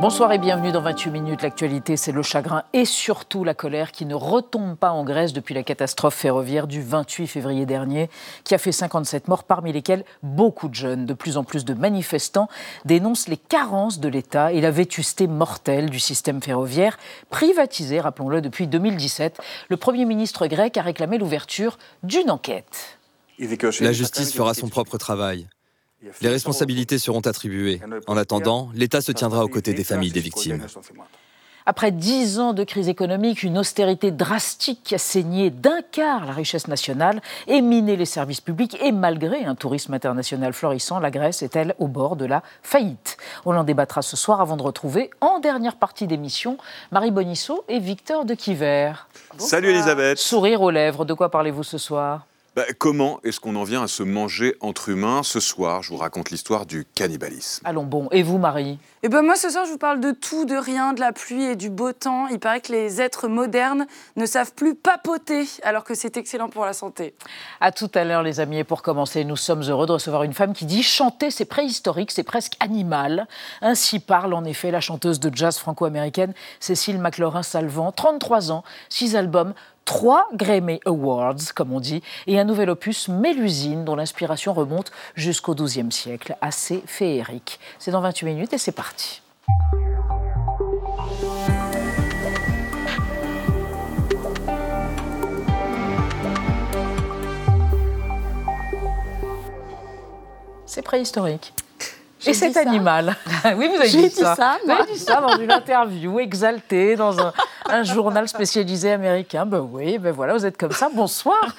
Bonsoir et bienvenue dans 28 minutes. L'actualité, c'est le chagrin et surtout la colère qui ne retombe pas en Grèce depuis la catastrophe ferroviaire du 28 février dernier, qui a fait 57 morts, parmi lesquels beaucoup de jeunes. De plus en plus de manifestants dénoncent les carences de l'État et la vétusté mortelle du système ferroviaire, privatisé, rappelons-le, depuis 2017. Le Premier ministre grec a réclamé l'ouverture d'une enquête. La justice fera son propre travail. Les responsabilités seront attribuées. En attendant, l'État se tiendra aux côtés des familles des victimes. Après dix ans de crise économique, une austérité drastique qui a saigné d'un quart la richesse nationale et miné les services publics, et malgré un tourisme international florissant, la Grèce est-elle au bord de la faillite On en débattra ce soir avant de retrouver, en dernière partie d'émission, Marie Bonisseau et Victor de Quiver. Salut Elisabeth Sourire aux lèvres, de quoi parlez-vous ce soir? Bah, comment est-ce qu'on en vient à se manger entre humains Ce soir, je vous raconte l'histoire du cannibalisme. Allons bon. Et vous, Marie? Eh ben moi, ce soir, je vous parle de tout, de rien, de la pluie et du beau temps. Il paraît que les êtres modernes ne savent plus papoter, alors que c'est excellent pour la santé. À tout à l'heure, les amis. Et pour commencer, nous sommes heureux de recevoir une femme qui dit chanter, c'est préhistorique, c'est presque animal. Ainsi parle en effet la chanteuse de jazz franco-américaine Cécile McLaurin-Salvant, 33 ans, 6 albums, trois Grammy Awards, comme on dit, et un nouvel opus Mélusine, dont l'inspiration remonte jusqu'au XIIe siècle, assez féerique. C'est dans 28 minutes et c'est parti. C'est préhistorique. Et cet animal. oui, vous avez dit, dit, ça. vous avez dit ça dans une interview exaltée dans un, un journal spécialisé américain. Ben oui, ben voilà, vous êtes comme ça. Bonsoir.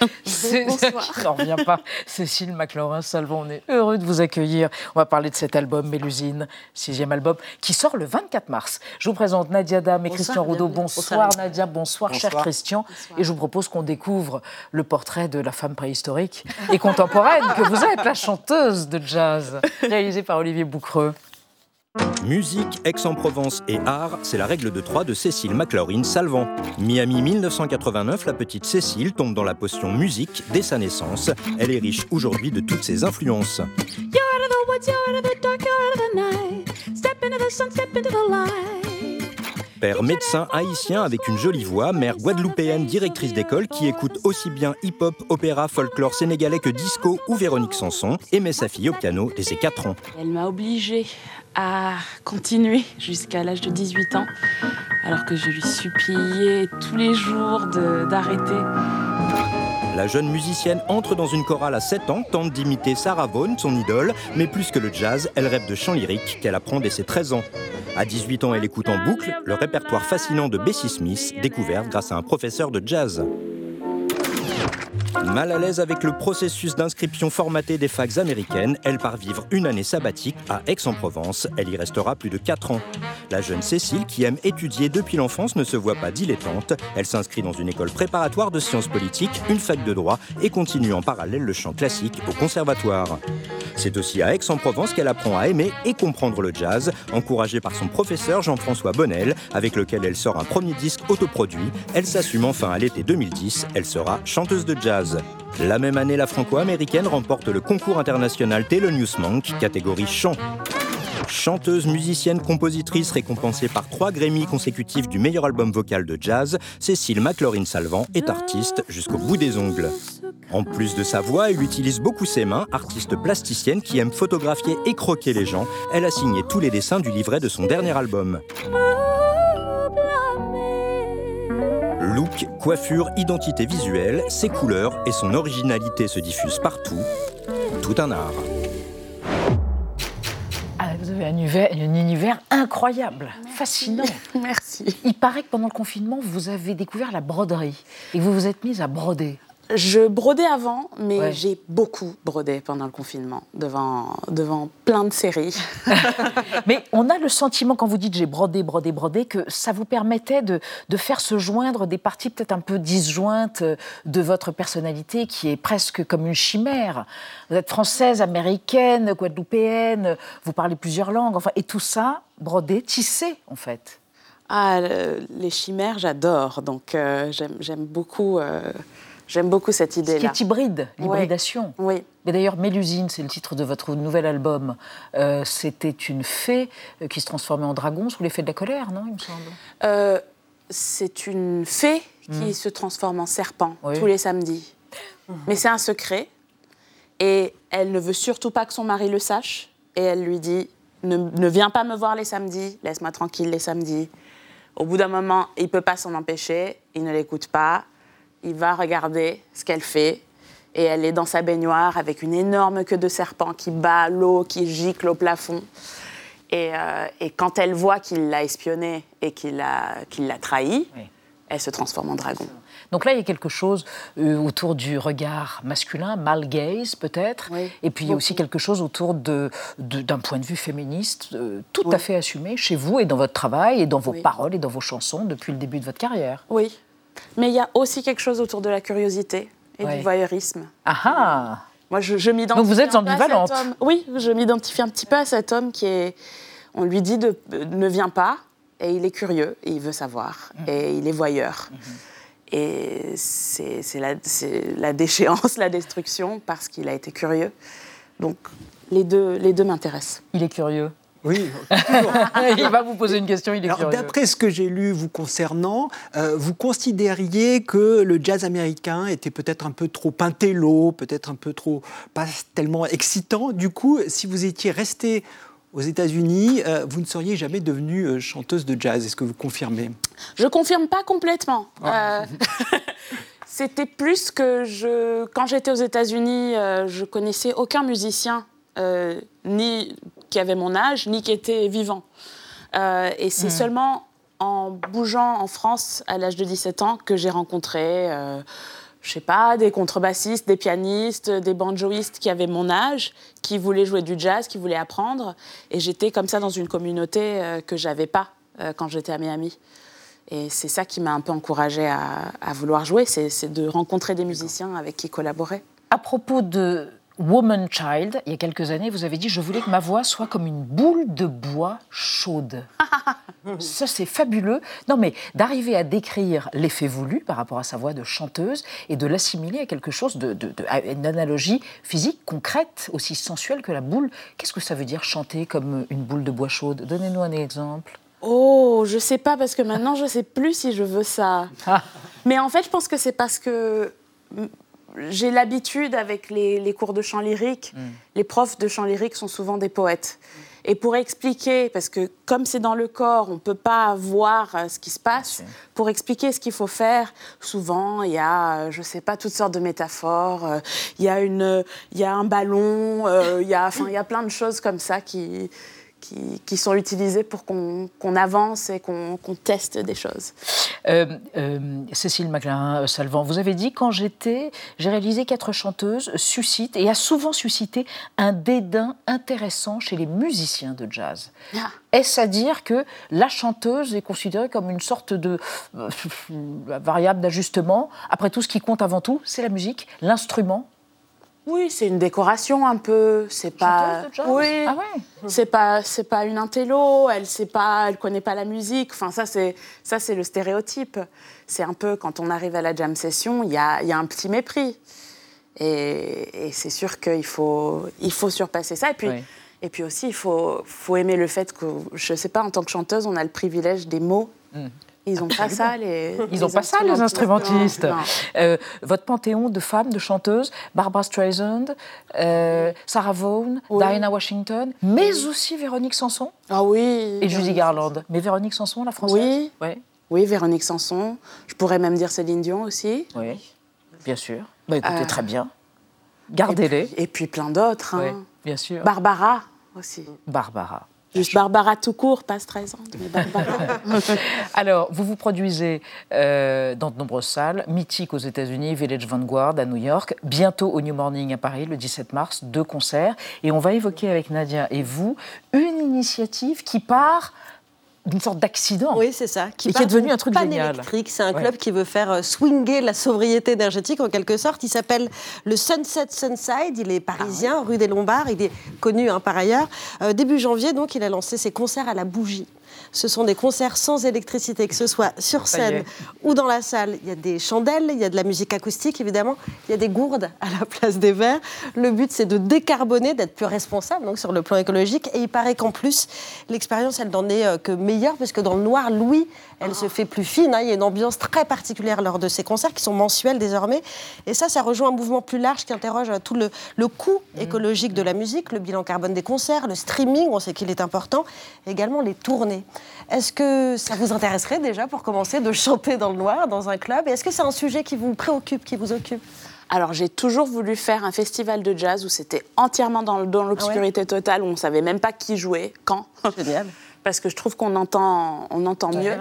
Bonsoir. Je n'en reviens pas. Cécile McLaurin-Salvon, on est heureux de vous accueillir. On va parler de cet album, Mélusine, sixième album, qui sort le 24 mars. Je vous présente Nadia Dam et bonsoir, Christian Roudot. Bonsoir, Nadia, bonsoir, cher Christian. Et je vous propose qu'on découvre le portrait de la femme préhistorique et contemporaine que vous êtes, la chanteuse de jazz, réalisée par Olivier Boucreux. Musique, Aix-en-Provence et art, c'est la règle de trois de Cécile McLaurin Salvant. Miami 1989, la petite Cécile tombe dans la potion musique dès sa naissance. Elle est riche aujourd'hui de toutes ses influences. Père médecin haïtien avec une jolie voix, mère guadeloupéenne directrice d'école qui écoute aussi bien hip-hop, opéra, folklore sénégalais que disco ou Véronique Sanson, et met sa fille au piano dès ses 4 ans. Elle m'a obligée à continuer jusqu'à l'âge de 18 ans, alors que je lui suppliais tous les jours d'arrêter. La jeune musicienne entre dans une chorale à 7 ans, tente d'imiter Sarah Vaughan, son idole, mais plus que le jazz, elle rêve de chant lyrique qu'elle apprend dès ses 13 ans. À 18 ans, elle écoute en boucle le répertoire fascinant de Bessie Smith, découverte grâce à un professeur de jazz. Mal à l'aise avec le processus d'inscription formaté des facs américaines, elle part vivre une année sabbatique à Aix-en-Provence. Elle y restera plus de 4 ans. La jeune Cécile, qui aime étudier depuis l'enfance, ne se voit pas dilettante. Elle s'inscrit dans une école préparatoire de sciences politiques, une fac de droit et continue en parallèle le chant classique au conservatoire. C'est aussi à Aix-en-Provence qu'elle apprend à aimer et comprendre le jazz, encouragée par son professeur Jean-François Bonnel, avec lequel elle sort un premier disque autoproduit. Elle s'assume enfin à l'été 2010, elle sera chanteuse de jazz. La même année, la franco-américaine remporte le concours international Thelonious Monk, catégorie chant. Chanteuse, musicienne, compositrice récompensée par trois Grammy consécutifs du meilleur album vocal de jazz, Cécile McLaurin-Salvant est artiste jusqu'au bout des ongles. En plus de sa voix, elle utilise beaucoup ses mains, artiste plasticienne qui aime photographier et croquer les gens. Elle a signé tous les dessins du livret de son dernier album. Look, coiffure, identité visuelle, ses couleurs et son originalité se diffusent partout. Tout un art. Ah, vous avez un univers, un univers incroyable, fascinant. Merci. Il paraît que pendant le confinement, vous avez découvert la broderie et vous vous êtes mise à broder. Je brodais avant, mais ouais. j'ai beaucoup brodé pendant le confinement, devant, devant plein de séries. mais on a le sentiment, quand vous dites j'ai brodé, brodé, brodé, que ça vous permettait de, de faire se joindre des parties peut-être un peu disjointes de votre personnalité, qui est presque comme une chimère. Vous êtes française, américaine, guadeloupéenne, vous parlez plusieurs langues, enfin, et tout ça, brodé, tissé, en fait. Ah, les chimères, j'adore. Donc, euh, j'aime beaucoup, euh, j'aime beaucoup cette idée-là. Ce qui est hybride, l'hybridation. Oui. Mais d'ailleurs, Mélusine, c'est le titre de votre nouvel album. Euh, c'était une fée qui se transformait en dragon sous l'effet de la colère, non, il me semble C'est une fée qui hmm. se transforme en serpent tous les samedis. Mais c'est un secret. Et elle ne veut surtout pas que son mari le sache. Et elle lui dit ne, ne viens pas me voir les samedis, laisse-moi tranquille les samedis. Au bout d'un moment, il ne peut pas s'en empêcher, il ne l'écoute pas, il va regarder ce qu'elle fait, et elle est dans sa baignoire avec une énorme queue de serpent qui bat l'eau, qui gicle au plafond. Et, euh, quand elle voit qu'il l'a espionnée et qu'il l'a trahi, elle se transforme en dragon. Donc là, il y a quelque chose euh, autour du regard masculin, mal gaze peut-être, et puis il y a aussi quelque chose autour d'un de, point de vue féministe euh, tout à fait assumé chez vous et dans votre travail et dans vos paroles et dans vos chansons depuis le début de votre carrière. Oui, mais il y a aussi quelque chose autour de la curiosité et du voyeurisme. Ah ah Moi, je, je m'identifie. Donc vous êtes ambivalente. Oui, je m'identifie un petit peu à cet homme qui est. On lui dit de ne viens pas, et il est curieux, et il veut savoir, mmh. et il est voyeur. Mmh. Et c'est la, la, déchéance, la destruction, parce qu'il a été curieux. Donc les deux, les deux m'intéressent. Il est curieux oui, il va vous poser une question, il est Alors, D'après ce que j'ai lu vous concernant, euh, vous considériez que le jazz américain était peut-être un peu trop intello, peut-être un peu trop pas tellement excitant. Du coup, si vous étiez resté aux États-Unis, euh, vous ne seriez jamais devenue euh, chanteuse de jazz. Est-ce que vous confirmez? Je confirme pas complètement. Ah. Euh, c'était plus que je, quand j'étais aux États-Unis, je connaissais aucun musicien ni qui avait mon âge, ni qui était vivant. et c'est hmm. seulement en bougeant en France à l'âge de 17 ans que j'ai rencontré je sais pas, des contrebassistes, des pianistes, des banjoistes qui avaient mon âge, qui voulaient jouer du jazz, qui voulaient apprendre. Et j'étais comme ça dans une communauté euh, que j'avais pas euh, quand j'étais à Miami. Et c'est ça qui m'a un peu encouragée à, à vouloir jouer, c'est de rencontrer des musiciens avec qui collaborer. À propos de Woman Child, il y a quelques années, vous avez dit Je voulais que ma voix soit comme une boule de bois chaude. Ça, c'est fabuleux. Non, mais d'arriver à décrire l'effet voulu par rapport à sa voix de chanteuse et de l'assimiler à quelque chose de, une analogie physique concrète, aussi sensuelle que la boule. Qu'est-ce que ça veut dire chanter comme une boule de bois chaude? Donnez-nous un exemple. Oh, je sais pas parce que maintenant je sais plus si je veux ça. Ah. Mais en fait, je pense que c'est parce que j'ai l'habitude avec les, cours de chant lyrique, mm. les profs de chant lyrique sont souvent des poètes. Et pour expliquer, parce que comme c'est dans le corps, on ne peut pas voir euh, ce qui se passe, pour expliquer ce qu'il faut faire, souvent il y a, euh, je ne sais pas, toutes sortes de métaphores, euh, il y, a une, il y a un ballon, il y, a, il y a plein de choses comme ça qui, qui, sont utilisés pour qu'on avance et qu'on teste des choses. Euh, euh, Cécile Maclin-Salvant, vous avez dit quand j'étais, j'ai réalisé quatre chanteuses suscite et a souvent suscité un dédain intéressant chez les musiciens de jazz. Ah. Est-ce à dire que la chanteuse est considérée comme une sorte de euh, variable d'ajustement? Après tout, ce qui compte avant tout, c'est la musique, l'instrument oui, c'est une décoration un peu. C'est pas. Oui. Ah ouais. C'est pas. C'est pas une intello. Elle sait pas. Elle connaît pas la musique. Enfin, ça c'est. Ça c'est le stéréotype. C'est un peu quand on arrive à la jam session, il y a, y a, un petit mépris. Et, et c'est sûr qu'il faut. Il faut surpasser ça. Et puis. Et puis aussi, il faut, faut aimer le fait que, je ne sais pas, en tant que chanteuse, on a le privilège des mots. Mm. Ils n'ont pas ça, les. Ils n'ont pas ça, les instrumentistes. Euh, votre panthéon de femmes, de chanteuses, Barbara Streisand, euh, Sarah Vaughan, Diana Washington, mais aussi Véronique Sanson. Ah oui. Et Judy Garland. Mais Véronique Sanson, la française Oui. Oui, oui Véronique Sanson. Je pourrais même dire Céline Dion aussi. Oui, bien sûr. Bah, écoutez, euh, très bien. Gardez-les. Et, puis plein d'autres. Hein. Oui, bien sûr. Barbara aussi. Barbara. Barbara tout court, pas 13 ans. Alors, vous vous produisez euh, dans de nombreuses salles, mythiques aux États-Unis, Village Vanguard à New York, bientôt au New Morning à Paris le 17 mars, deux concerts. Et on va évoquer avec Nadia et vous une initiative qui part d'une sorte d'accident. Oui, c'est ça. Qui, est devenu un truc génial. électrique. C'est un club qui veut faire euh, swinger la sobriété énergétique en quelque sorte. Il s'appelle le Sunset Sunside. Il est parisien, ah rue des Lombards. Il est connu hein, par ailleurs. Euh, début janvier, donc, il a lancé ses concerts à la bougie. Ce sont des concerts sans électricité, que ce soit sur scène ou dans la salle. Il y a des chandelles, il y a de la musique acoustique évidemment, il y a des gourdes à la place des verres. Le but c'est de décarboner, d'être plus responsable donc sur le plan écologique. Et il paraît qu'en plus l'expérience elle n'en est euh, que meilleure parce que dans le noir, Louis, elle se fait plus fine. Hein. Il y a une ambiance très particulière lors de ces concerts qui sont mensuels désormais. Et ça, ça rejoint un mouvement plus large qui interroge euh, tout le, le coût mmh. écologique de la musique, le bilan carbone des concerts, le streaming, on sait qu'il est important, également les tournées. Est-ce que ça vous intéresserait déjà, pour commencer, de chanter dans le noir, dans un club? Et est-ce que c'est un sujet qui vous préoccupe, qui vous occupe? Alors j'ai toujours voulu faire un festival de jazz où c'était entièrement dans, l'obscurité totale, où on ne savait même pas qui jouait, quand. Génial. Parce que je trouve qu'on entend, on entend mieux.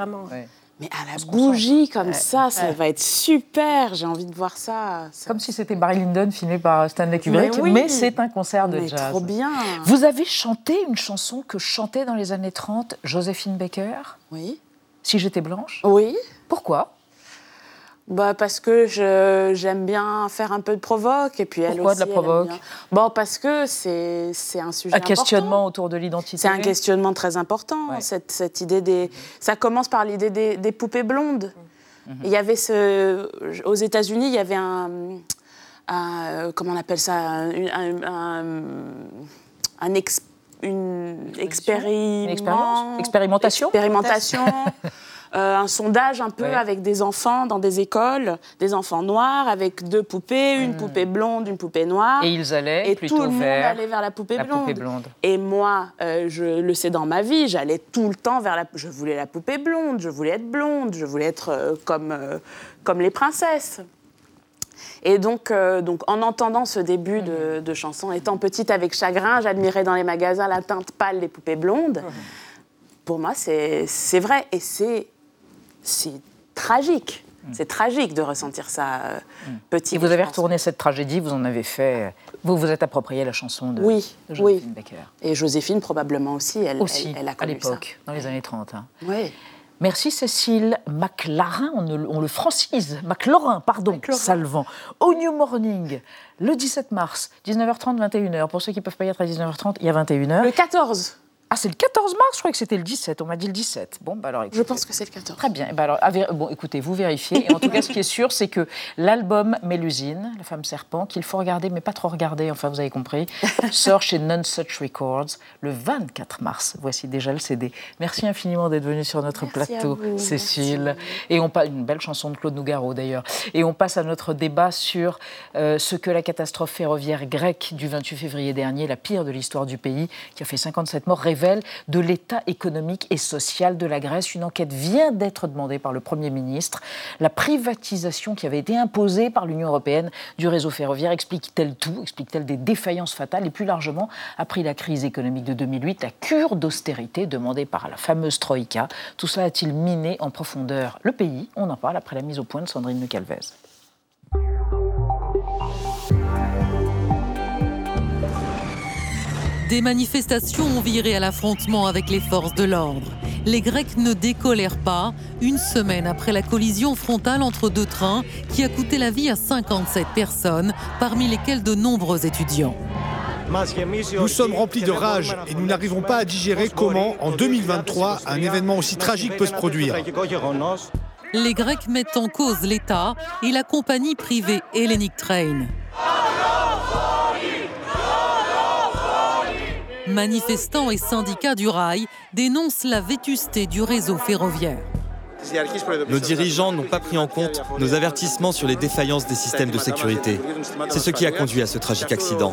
Mais à la bougie comme ça, ça va être super. J'ai envie de voir ça. Comme si c'était Barry Lyndon filmé par Stanley Kubrick, mais, c'est un concert de mais jazz. Trop bien. Vous avez chanté une chanson que chantait dans les années 30 Joséphine Baker? Oui. Si j'étais blanche? Oui. Pourquoi? Bah parce que j'aime bien faire un peu de provoque et puis elle Pourquoi aussi, de la provoque Bon parce que c'est un sujet un questionnement autour de l'identité. C'est un questionnement très important cette, cette, idée des ça commence par l'idée des, des, poupées blondes. Mhm. Il y avait ce aux États-Unis il y avait un, comment on appelle ça un, un, un une, expérimentation. expérimentation. Euh, un sondage un peu avec des enfants dans des écoles, des enfants noirs avec deux poupées, une hmm. poupée blonde, une poupée noire. Et ils allaient et plutôt tout le monde vers allait vers la poupée, blonde. Et moi, euh, je le sais dans ma vie, j'allais tout le temps vers la. Je voulais la poupée blonde, je voulais être blonde, je voulais être euh, comme comme les princesses. Et donc, donc, en entendant ce début de, de, chanson, étant petite avec chagrin, j'admirais dans les magasins la teinte pâle des poupées blondes. Pour moi, c'est vrai. Et c'est c'est tragique. Mm. C'est tragique de ressentir ça euh, mm. petit. Et vous avez retourné cette tragédie, vous en avez fait. Vous vous êtes approprié la chanson de, oui, Joséphine Baker. Et Joséphine, probablement aussi, elle, aussi, elle, a connu à l'époque, dans les années 30. Hein. Oui. Merci Cécile. McLaren, on, le francise. McLaurin, pardon, Salvant. Au New Morning, le 17 mars, 19h30, 21h. Pour ceux qui ne peuvent pas y être à 19h30, il y a 21h. Le 14 ah, c'est le 14 mars Je croyais que c'était le 17. On m'a dit le 17. Bon, bah alors, Je pense que c'est le 14. Très bien. Bah alors, bon, écoutez, vous vérifiez. Et en tout cas, ce qui est sûr, c'est que l'album Mélusine, La femme serpent, qu'il faut regarder, mais pas trop regarder, enfin, vous avez compris, sort chez None Such Records le 24 mars. Voici déjà le CD. Merci infiniment d'être venu sur notre plateau, Cécile. Et on passe une belle chanson de Claude Nougaro, d'ailleurs. Et on passe à notre débat sur euh, ce que la catastrophe ferroviaire grecque du 28 février dernier, la pire de l'histoire du pays, qui a fait 57 morts, de l'état économique et social de la Grèce. Une enquête vient d'être demandée par le Premier ministre. La privatisation qui avait été imposée par l'Union européenne du réseau ferroviaire explique-t-elle tout Explique-t-elle des défaillances fatales Et plus largement, après la crise économique de 2008, la cure d'austérité demandée par la fameuse Troïka, tout cela a-t-il miné en profondeur le pays? On en parle après la mise au point de Sandrine Calvez. Des manifestations ont viré à l'affrontement avec les forces de l'ordre. Les Grecs ne décolèrent pas, une semaine après la collision frontale entre deux trains qui a coûté la vie à 57 personnes, parmi lesquelles de nombreux étudiants. Nous sommes remplis de rage et nous n'arrivons pas à digérer comment, en 2023, un événement aussi tragique peut se produire. Les Grecs mettent en cause l'État et la compagnie privée Hellenic Train. Manifestants et syndicats du rail dénoncent la vétusté du réseau ferroviaire. Nos dirigeants n'ont pas pris en compte nos avertissements sur les défaillances des systèmes de sécurité. C'est ce qui a conduit à ce tragique accident.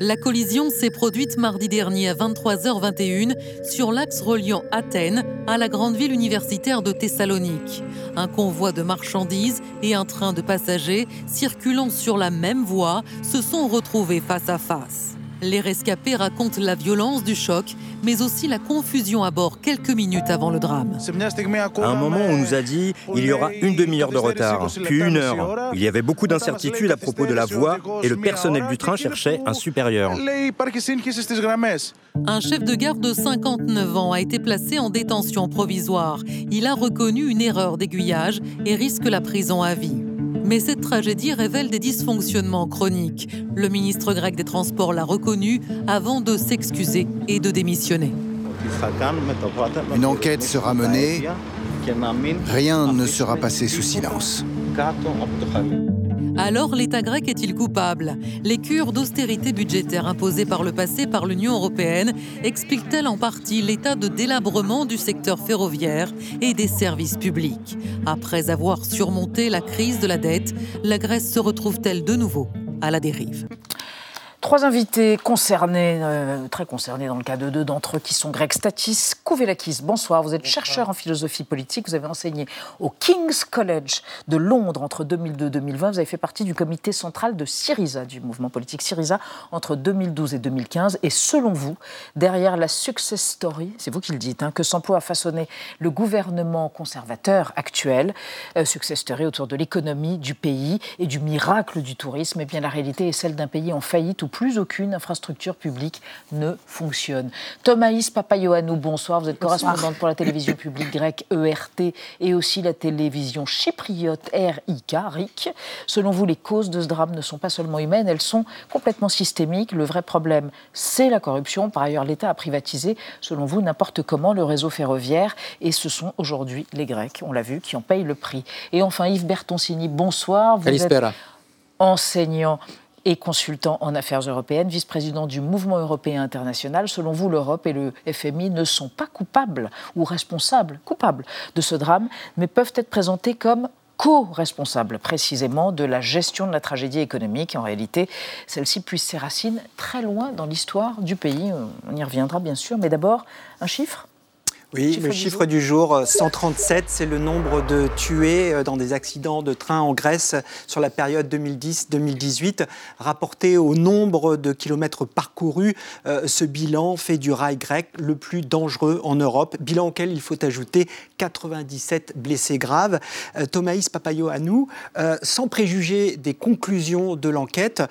La collision s'est produite mardi dernier à 23h21 sur l'axe reliant Athènes à la grande ville universitaire de Thessalonique. Un convoi de marchandises et un train de passagers circulant sur la même voie se sont retrouvés face à face. Les rescapés racontent la violence du choc, mais aussi la confusion à bord quelques minutes avant le drame. À un moment, on nous a dit il y aura une demi-heure de retard, puis une heure. Il y avait beaucoup d'incertitudes à propos de la voie et le personnel du train cherchait un supérieur. Un chef de gare de 59 ans a été placé en détention provisoire. Il a reconnu une erreur d'aiguillage et risque la prison à vie. Mais cette tragédie révèle des dysfonctionnements chroniques. Le ministre grec des Transports l'a reconnu avant de s'excuser et de démissionner. Une enquête sera menée. Rien ne sera passé sous silence. Alors l'État grec est-il coupable? Les cures d'austérité budgétaire imposées par le passé par l'Union européenne expliquent-elles en partie l'état de délabrement du secteur ferroviaire et des services publics? Après avoir surmonté la crise de la dette, la Grèce se retrouve-t-elle de nouveau à la dérive? Trois invités concernés, euh, très concernés dans le cas de deux d'entre eux qui sont grecs. Statis Kouvelakis, bonsoir. Vous êtes chercheur en philosophie politique. Vous avez enseigné au King's College de Londres entre 2002 et 2020. Vous avez fait partie du comité central de Syriza, du mouvement politique Syriza, entre 2012 et 2015. Et selon vous, derrière la success story, c'est vous qui le dites, hein, que s'emploie à façonner le gouvernement conservateur actuel, euh, success story autour de l'économie du pays et du miracle du tourisme, eh bien la réalité est celle d'un pays en faillite où plus aucune infrastructure publique ne fonctionne. Thomaïs Papayoannou, bonsoir. Vous êtes correspondante pour la télévision publique grecque ERT et aussi la télévision chypriote RIK, RIC. Selon vous, les causes de ce drame ne sont pas seulement humaines, elles sont complètement systémiques. Le vrai problème, c'est la corruption. Par ailleurs, l'État a privatisé, selon vous, n'importe comment le réseau ferroviaire et ce sont aujourd'hui les Grecs, on l'a vu, qui en payent le prix. Et enfin, Yves Bertoncini, bonsoir. Vous êtes enseignant et consultant en affaires européennes, vice-président du Mouvement européen international. Selon vous, l'Europe et le FMI ne sont pas coupables ou responsables, coupables de ce drame, mais peuvent être présentés comme co-responsables précisément de la gestion de la tragédie économique. En réalité, celle-ci puise ses racines très loin dans l'histoire du pays. On y reviendra bien sûr, mais d'abord, un chiffre? Oui, le chiffre du jour, 137, c'est le nombre de tués euh, dans des accidents de train en Grèce sur la période 2010-2018. Rapporté au nombre de kilomètres parcourus, euh, ce bilan fait du rail grec le plus dangereux en Europe, bilan auquel il faut ajouter 97 blessés graves. Euh, Thomaïs Papayoannou, sans préjuger des conclusions de l'enquête,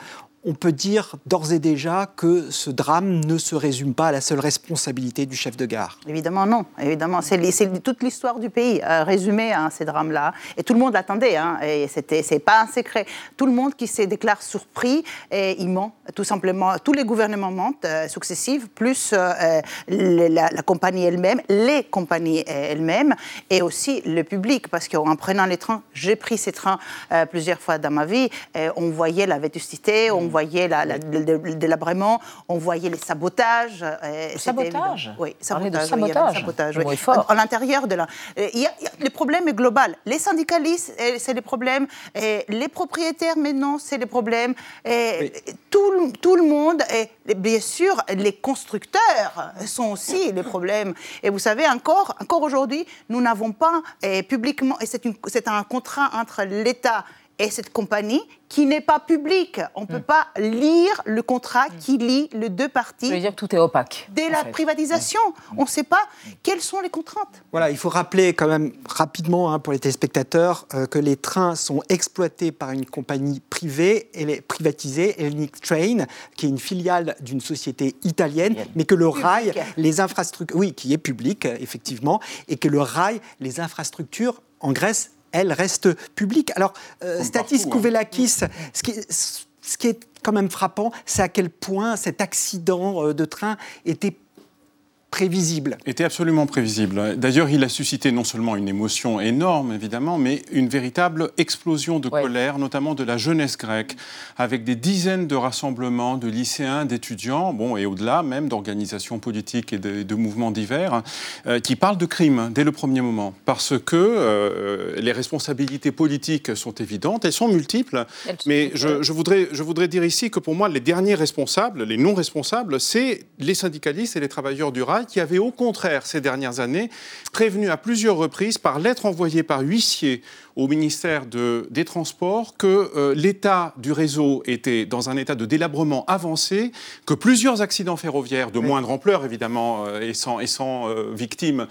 on peut dire d'ores et déjà que ce drame ne se résume pas à la seule responsabilité du chef de gare. Évidemment non, évidemment. C'est toute l'histoire du pays euh, résumée à ces drames-là. Et tout le monde l'attendait, hein, et c'est pas un secret. Tout le monde qui se déclare surpris, et il ment, tout simplement. Tous les gouvernements mentent, euh, successifs, plus euh, la, compagnie elle-même, les compagnies elles-mêmes, et aussi le public, parce qu'en prenant les trains, j'ai pris ces trains plusieurs fois dans ma vie, on voyait la vétusté, voyait la, le, délabrement, on voyait les sabotages. Euh, sabotage Oui, sabotage. sabotage. sabotage oui. À, l'intérieur de la. Euh, il y a, le problème est global. Les syndicalistes, euh, c'est les problèmes. Et les propriétaires, maintenant, c'est les problèmes. Et tout, tout, le monde, et bien sûr, les constructeurs sont aussi les problèmes. Et vous savez, encore, encore aujourd'hui, nous n'avons pas publiquement, et c'est un contrat entre l'État et cette compagnie qui n'est pas publique. On ne peut hmm. pas lire le contrat hmm. qui lie les deux parties. Ça veut dire que tout est opaque. Dès la privatisation, hmm. on ne sait pas quelles sont les contraintes. Voilà, il faut rappeler quand même rapidement hein, pour les téléspectateurs euh, que les trains sont exploités par une compagnie privée, elle est privatisée, Hellenic Train, qui est une filiale d'une société italienne, mais que le rail, les infrastructures, oui, qui est publique effectivement, et que le rail, les infrastructures en Grèce elle reste publique. Alors, euh, Statis hein. Kouvelakis, ce qui, ce qui est quand même frappant, c'est à quel point cet accident euh, de train était prévisible. Était absolument prévisible. D'ailleurs, il a suscité non seulement une émotion énorme, évidemment, mais une véritable explosion de colère, notamment de la jeunesse grecque, avec des dizaines de rassemblements de lycéens, d'étudiants, bon, et au-delà même d'organisations politiques et de, mouvements divers, euh, qui parlent de crimes dès le premier moment. Parce que euh, les responsabilités politiques sont évidentes, elles sont multiples, mais je, je, voudrais, je voudrais dire ici que pour moi, les derniers responsables, les non responsables, c'est les syndicalistes et les travailleurs du rail qui avait au contraire ces dernières années prévenu à plusieurs reprises par lettre envoyée par huissier au ministère des Transports que euh, l'état du réseau était dans un état de délabrement avancé, que plusieurs accidents ferroviaires de moindre ampleur évidemment euh, et sans, et sans euh, victimes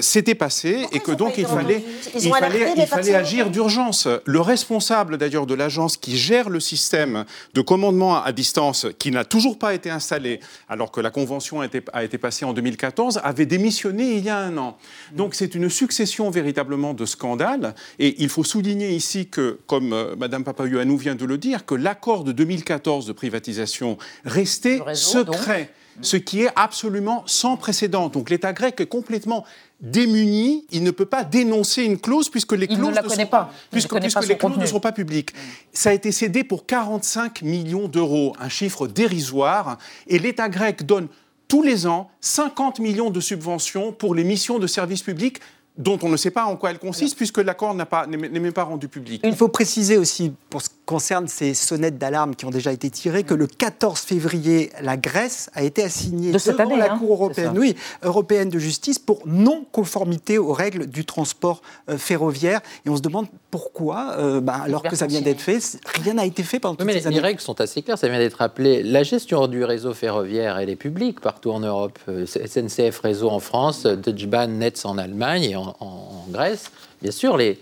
s'étaient passés et que donc il fallait, il fallait, il fallait agir d'urgence. Le responsable d'ailleurs de l'agence qui gère le système de commandement à distance, qui n'a toujours pas été installé alors que la convention a été, a été passée en 2014, avait démissionné il y a un an. Donc c'est une succession véritablement de scandales et et il faut souligner ici que, comme euh, Mme Papayoannou vient de le dire, que l'accord de 2014 de privatisation restait secret. ce qui est absolument sans précédent. Donc l'État grec est complètement démuni, il ne peut pas dénoncer une clause puisque les clauses, ne, sont pas, puisque, les clauses ne sont pas publiques. Ça a été cédé pour 45 millions d'euros, un chiffre dérisoire, et l'État grec donne tous les ans 50 millions de subventions pour les missions de service public dont on ne sait pas en quoi elles consistent, puisque l'accord n'est même pas rendu public. Il faut préciser aussi, pour ce concerne ces sonnettes d'alarme qui ont déjà été tirées, que le 14 février, la Grèce a été assignée de devant la hein, Cour européenne, oui, européenne de justice pour non-conformité aux règles du transport euh, ferroviaire. Et on se demande pourquoi, euh, bah, alors que ça vient d'être fait, rien n'a été fait pendant toutes mais ces années. Les règles sont assez claires, ça vient d'être rappelé. La gestion du réseau ferroviaire, elle est publique partout en Europe. Euh, SNCF Réseau en France, Deutsche Bahn Netz en Allemagne et en, en Grèce. Bien sûr, les,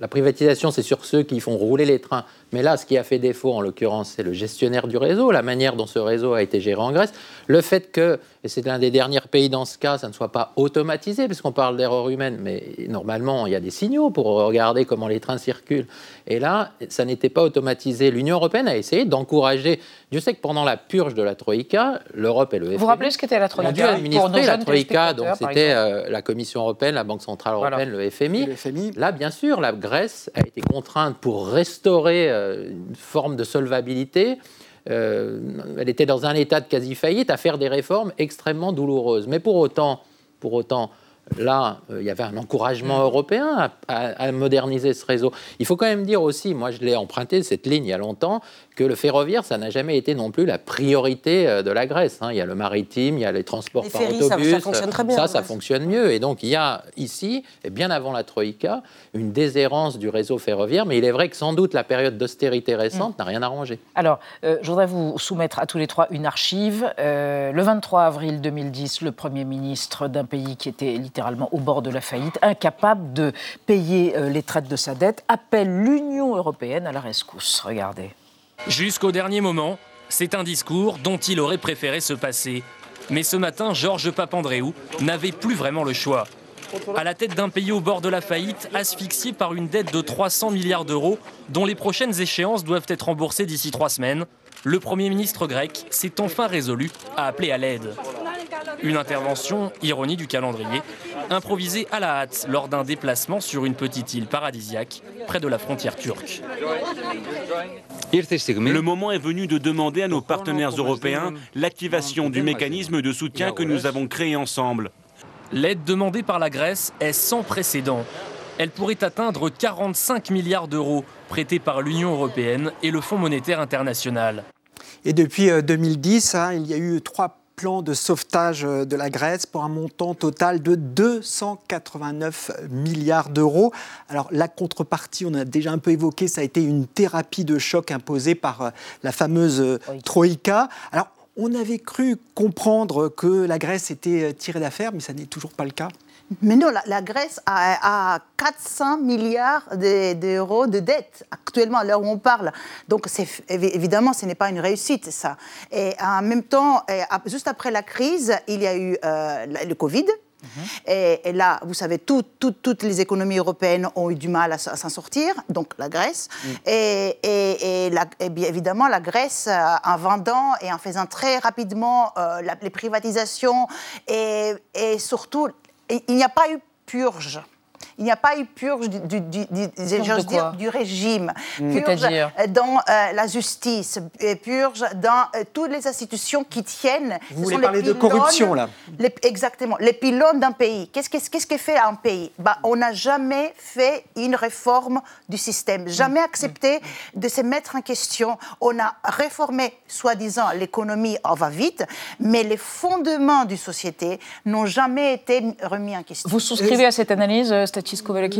la privatisation, c'est sur ceux qui font rouler les trains. Mais là, ce qui a fait défaut, en l'occurrence, c'est le gestionnaire du réseau, la manière dont ce réseau a été géré en Grèce. Le fait que, et c'est l'un des derniers pays dans ce cas, ça ne soit pas automatisé, puisqu'on parle d'erreur humaine, mais normalement, il y a des signaux pour regarder comment les trains circulent. Et là, ça n'était pas automatisé. L'Union européenne a essayé d'encourager. Dieu sait que pendant la purge de la Troïka, l'Europe et le FMI. Vous rappelez ce qu'était la Troïka dû administrer la Troïka, donc c'était euh, la Commission européenne, la Banque centrale européenne, le, FMI. le, FMI. Là, bien sûr, la Grèce a été contrainte pour restaurer euh, une forme de solvabilité. Euh, elle était dans un état de quasi-faillite à faire des réformes extrêmement douloureuses. Mais pour autant, pour autant là, euh, il y avait un encouragement européen à, moderniser ce réseau. Il faut quand même dire aussi, moi je l'ai emprunté cette ligne il y a longtemps, que le ferroviaire, ça n'a jamais été non plus la priorité euh, de la Grèce. Hein. Il y a le maritime, il y a les transports par autobus. Ça, ça, fonctionne très bien. Ça, ça fonctionne mieux. Et donc, il y a ici, et bien avant la Troïka, une déshérence du réseau ferroviaire. Mais il est vrai que sans doute la période d'austérité récente mm. n'a rien arrangé. Alors, euh, je voudrais vous soumettre à tous les trois une archive. Euh, le 23 avril 2010, le Premier ministre d'un pays qui était littéralement au bord de la faillite, incapable de payer les traites de sa dette, appelle l'Union européenne à la rescousse. Regardez. Jusqu'au dernier moment, c'est un discours dont il aurait préféré se passer. Mais ce matin, Georges Papandréou n'avait plus vraiment le choix. À la tête d'un pays au bord de la faillite, asphyxié par une dette de 300 milliards d'euros, dont les prochaines échéances doivent être remboursées d'ici trois semaines, le Premier ministre grec s'est enfin résolu à appeler à l'aide. Une intervention, ironie du calendrier, improvisée à la hâte lors d'un déplacement sur une petite île paradisiaque près de la frontière turque. Le moment est venu de demander à nos partenaires européens l'activation du mécanisme de soutien que nous avons créé ensemble. L'aide demandée par la Grèce est sans précédent. Elle pourrait atteindre 45 milliards d'euros prêtés par l'Union européenne et le Fonds monétaire international. Et depuis 2010, euh, hein, il y a eu trois plan de sauvetage euh, de la Grèce pour un montant total de 289 milliards d'euros. Alors la contrepartie, on a déjà un peu évoqué, ça a été une thérapie de choc imposée par euh, la fameuse euh, Troïka. Alors on avait cru comprendre que la Grèce était tirée d'affaire, mais ça n'est toujours pas le cas. Mais non, la, Grèce a, 400 milliards d'euros de, dettes actuellement à l'heure où on parle. Donc évidemment, ce n'est pas une réussite, ça. Et en même temps, juste après la crise, il y a eu euh, le Covid. Mhm. Et, là, vous savez, toutes les économies européennes ont eu du mal à, s'en sortir, donc la Grèce. Mm. Et, bien évidemment, la Grèce, euh, en vendant et en faisant très rapidement euh, les privatisations et, surtout il n'y a pas eu purge il n'y a pas eu purge du, du, du, dire, du régime, mmh. purge dans euh, la justice, purge dans euh, toutes les institutions qui tiennent. Vous voulez parler de corruption, là Exactement. Les pylônes d'un pays. Qu'est-ce qu'est-ce que fait un pays? Bah, On n'a jamais fait une réforme du système, jamais mmh. accepté mmh. de se mettre en question. On a réformé, soi-disant, l'économie, on va vite, mais les fondements du société n'ont jamais été remis en question. Vous souscrivez à cette analyse,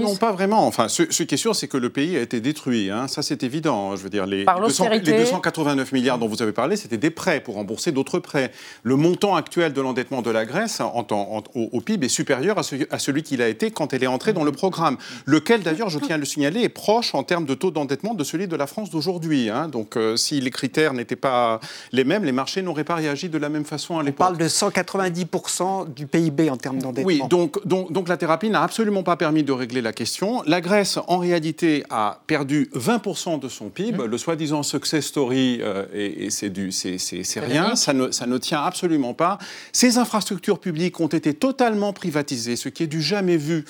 non, pas vraiment. Enfin, ce, qui est sûr, c'est que le pays a été détruit. Hein. Ça, c'est évident. Je veux dire, les, les 289 milliards dont vous avez parlé, c'était des prêts pour rembourser d'autres prêts. Le montant actuel de l'endettement de la Grèce en, au, PIB est supérieur à, celui qu'il a été quand elle est entrée dans le programme. Lequel, d'ailleurs, je tiens à le signaler, est proche en termes de taux d'endettement de celui de la France d'aujourd'hui. Hein. Donc, euh, si les critères n'étaient pas les mêmes, les marchés n'auraient pas réagi de la même façon à l'époque. On parle de 190% du PIB en termes d'endettement. Oui, donc, donc, donc la thérapie n'a absolument pas permis permis de régler la question. La Grèce, en réalité, a perdu 20% de son PIB. Mmh. Le soi-disant success story, euh, et, c'est rien, ça ne, ça ne tient absolument pas. Ces infrastructures publiques ont été totalement privatisées, ce qui est du jamais vu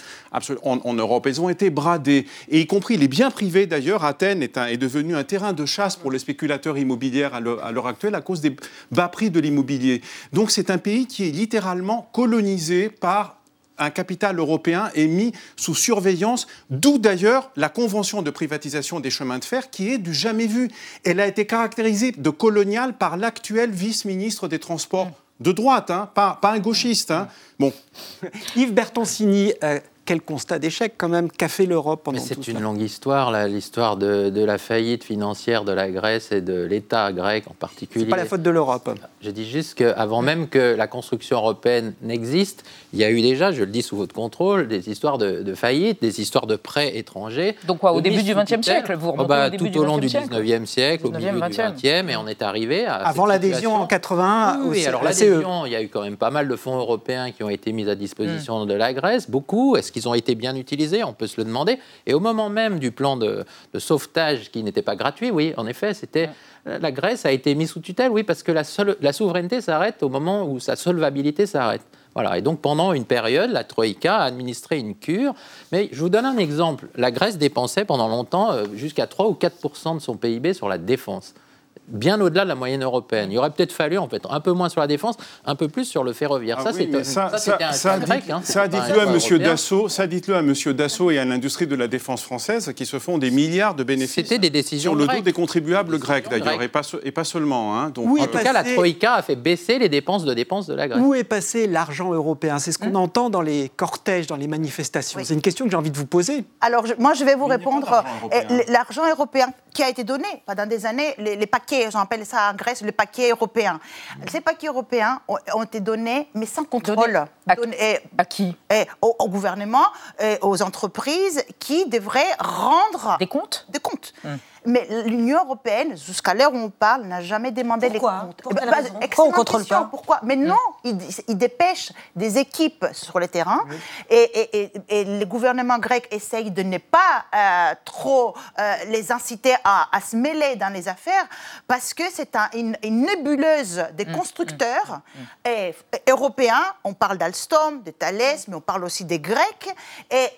en, Europe. Elles ont été bradées, et y compris les biens privés d'ailleurs. Athènes est, est devenu un terrain de chasse pour les spéculateurs immobiliers à l'heure actuelle à cause des bas prix de l'immobilier. Donc c'est un pays qui est littéralement colonisé par un capital européen est mis sous surveillance, d'où d'ailleurs la convention de privatisation des chemins de fer qui est du jamais vu. Elle a été caractérisée de coloniale par l'actuel vice-ministre des Transports de droite, hein, pas, un gauchiste. Hein. Bon. Yves Bertoncini, euh, quel constat d'échec quand même qu'a fait l'Europe pendant Mais c'est une longue histoire, l'histoire de, la faillite financière de la Grèce et de l'État grec en particulier. C'est pas la faute de l'Europe. Je dis juste qu'avant même que la construction européenne n'existe, il y a eu déjà, je le dis sous votre contrôle, des histoires de, faillite, des histoires de prêts étrangers. Donc quoi, au début du XXe siècle, vous oh bah, Tout au long du XIXe siècle, au milieu du XXe, et on est arrivé à Avant l'adhésion en 80 Oui, alors l'adhésion, il y a eu quand même pas mal de fonds européens qui ont été mis à disposition mm. de la Grèce, beaucoup. Est-ce qu'ils ont été bien utilisés On peut se le demander. Et au moment même du plan de, sauvetage qui n'était pas gratuit, oui, en effet, c'était la Grèce a été mise sous tutelle, oui, parce que la, la souveraineté s'arrête au moment où sa solvabilité s'arrête. Voilà. Et donc pendant une période, la Troïka a administré une cure. Mais je vous donne un exemple. La Grèce dépensait pendant longtemps euh, jusqu'à 3 ou 4% de son PIB sur la défense bien au-delà de la moyenne européenne. Il aurait peut-être fallu, en fait, un peu moins sur la défense, un peu plus sur le ferroviaire. ça, c'est ça, ça, grec. Hein, ça, dites-le à Monsieur Dassault, ça dites-le à Monsieur Dassault et à l'industrie de la défense française qui se font des milliards de bénéfices. C'était des décisions sur le dos des contribuables grecs d'ailleurs, et pas, et pas seulement. Hein, donc, en tout cas, la troïka a fait baisser les dépenses de dépenses de la Grèce. Où est passé l'argent européen? C'est ce qu'on hein entend dans les cortèges, dans les manifestations. C'est une question que j'ai envie de vous poser. Alors, moi, je vais vous répondre. L'argent européen qui a été donné pendant des années, les, les paquets, j'appelle ça en Grèce le paquet européen. Ces paquets européens ont, été donnés, mais sans contrôle. À, qui au, gouvernement, aux entreprises qui devraient rendre des comptes? Des comptes. Hum. Mais l'Union européenne, jusqu'à l'heure où on parle, n'a jamais demandé les comptes. Pour eh ben, Pourquoi on contrôle pas Pourquoi Mais non, ils, dépêchent des équipes sur le terrain et, le gouvernement grec essaye de ne pas euh, trop euh, les inciter à, se mêler dans les affaires parce que c'est une, nébuleuse des mm, constructeurs mm, mm. européens. On parle d'Alstom, de Thales, mais on parle aussi des Grecs et,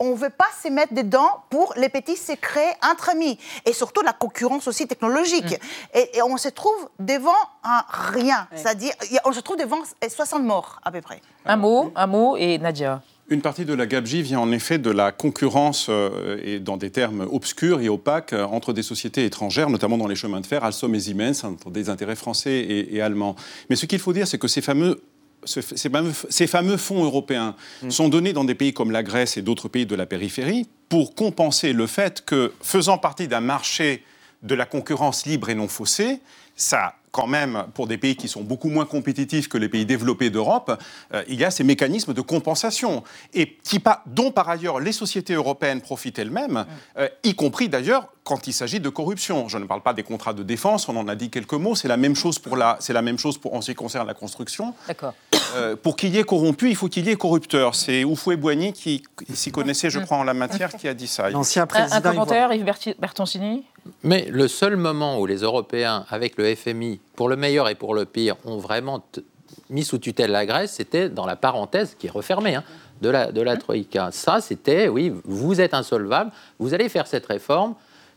on ne veut pas se mettre dedans pour les petits secrets entre amis et surtout la concurrence aussi technologique. Mm. Et, on se trouve devant un rien, c'est-à-dire on se trouve devant 60 morts à peu près. Un mot, un mot et Nadia. Une partie de la gabegie vient en effet de la concurrence, euh, et dans des termes obscurs et opaques, euh, entre des sociétés étrangères, notamment dans les chemins de fer, Alstom et Siemens, entre des intérêts français et, allemands. Mais ce qu'il faut dire, c'est que ces fameux ces fameux, fonds européens mm. sont donnés dans des pays comme la Grèce et d'autres pays de la périphérie pour compenser le fait que, faisant partie d'un marché de la concurrence libre et non faussée, ça quand même, pour des pays qui sont beaucoup moins compétitifs que les pays développés d'Europe, euh, il y a ces mécanismes de compensation, et dont par ailleurs les sociétés européennes profitent elles-mêmes, euh, y compris d'ailleurs quand il s'agit de corruption. Je ne parle pas des contrats de défense, on en a dit quelques mots, c'est la même chose pour la, c'est la même chose pour en ce qui concerne la construction. D'accord. Euh, pour qu'il y ait corrompu, il faut qu'il y ait corrupteur. C'est Oufoué Boigny qui s'y connaissait, je crois, en la matière, qui a dit ça. L'ancien président. Un, commentaire, Yves Bertoncini? Mais le seul moment où les Européens, avec le FMI, pour le meilleur et pour le pire, ont vraiment mis sous tutelle la Grèce, c'était dans la parenthèse qui est refermée. Hein, de la, de la Troïka. Ça, c'était, oui, vous êtes insolvable, vous allez faire cette réforme,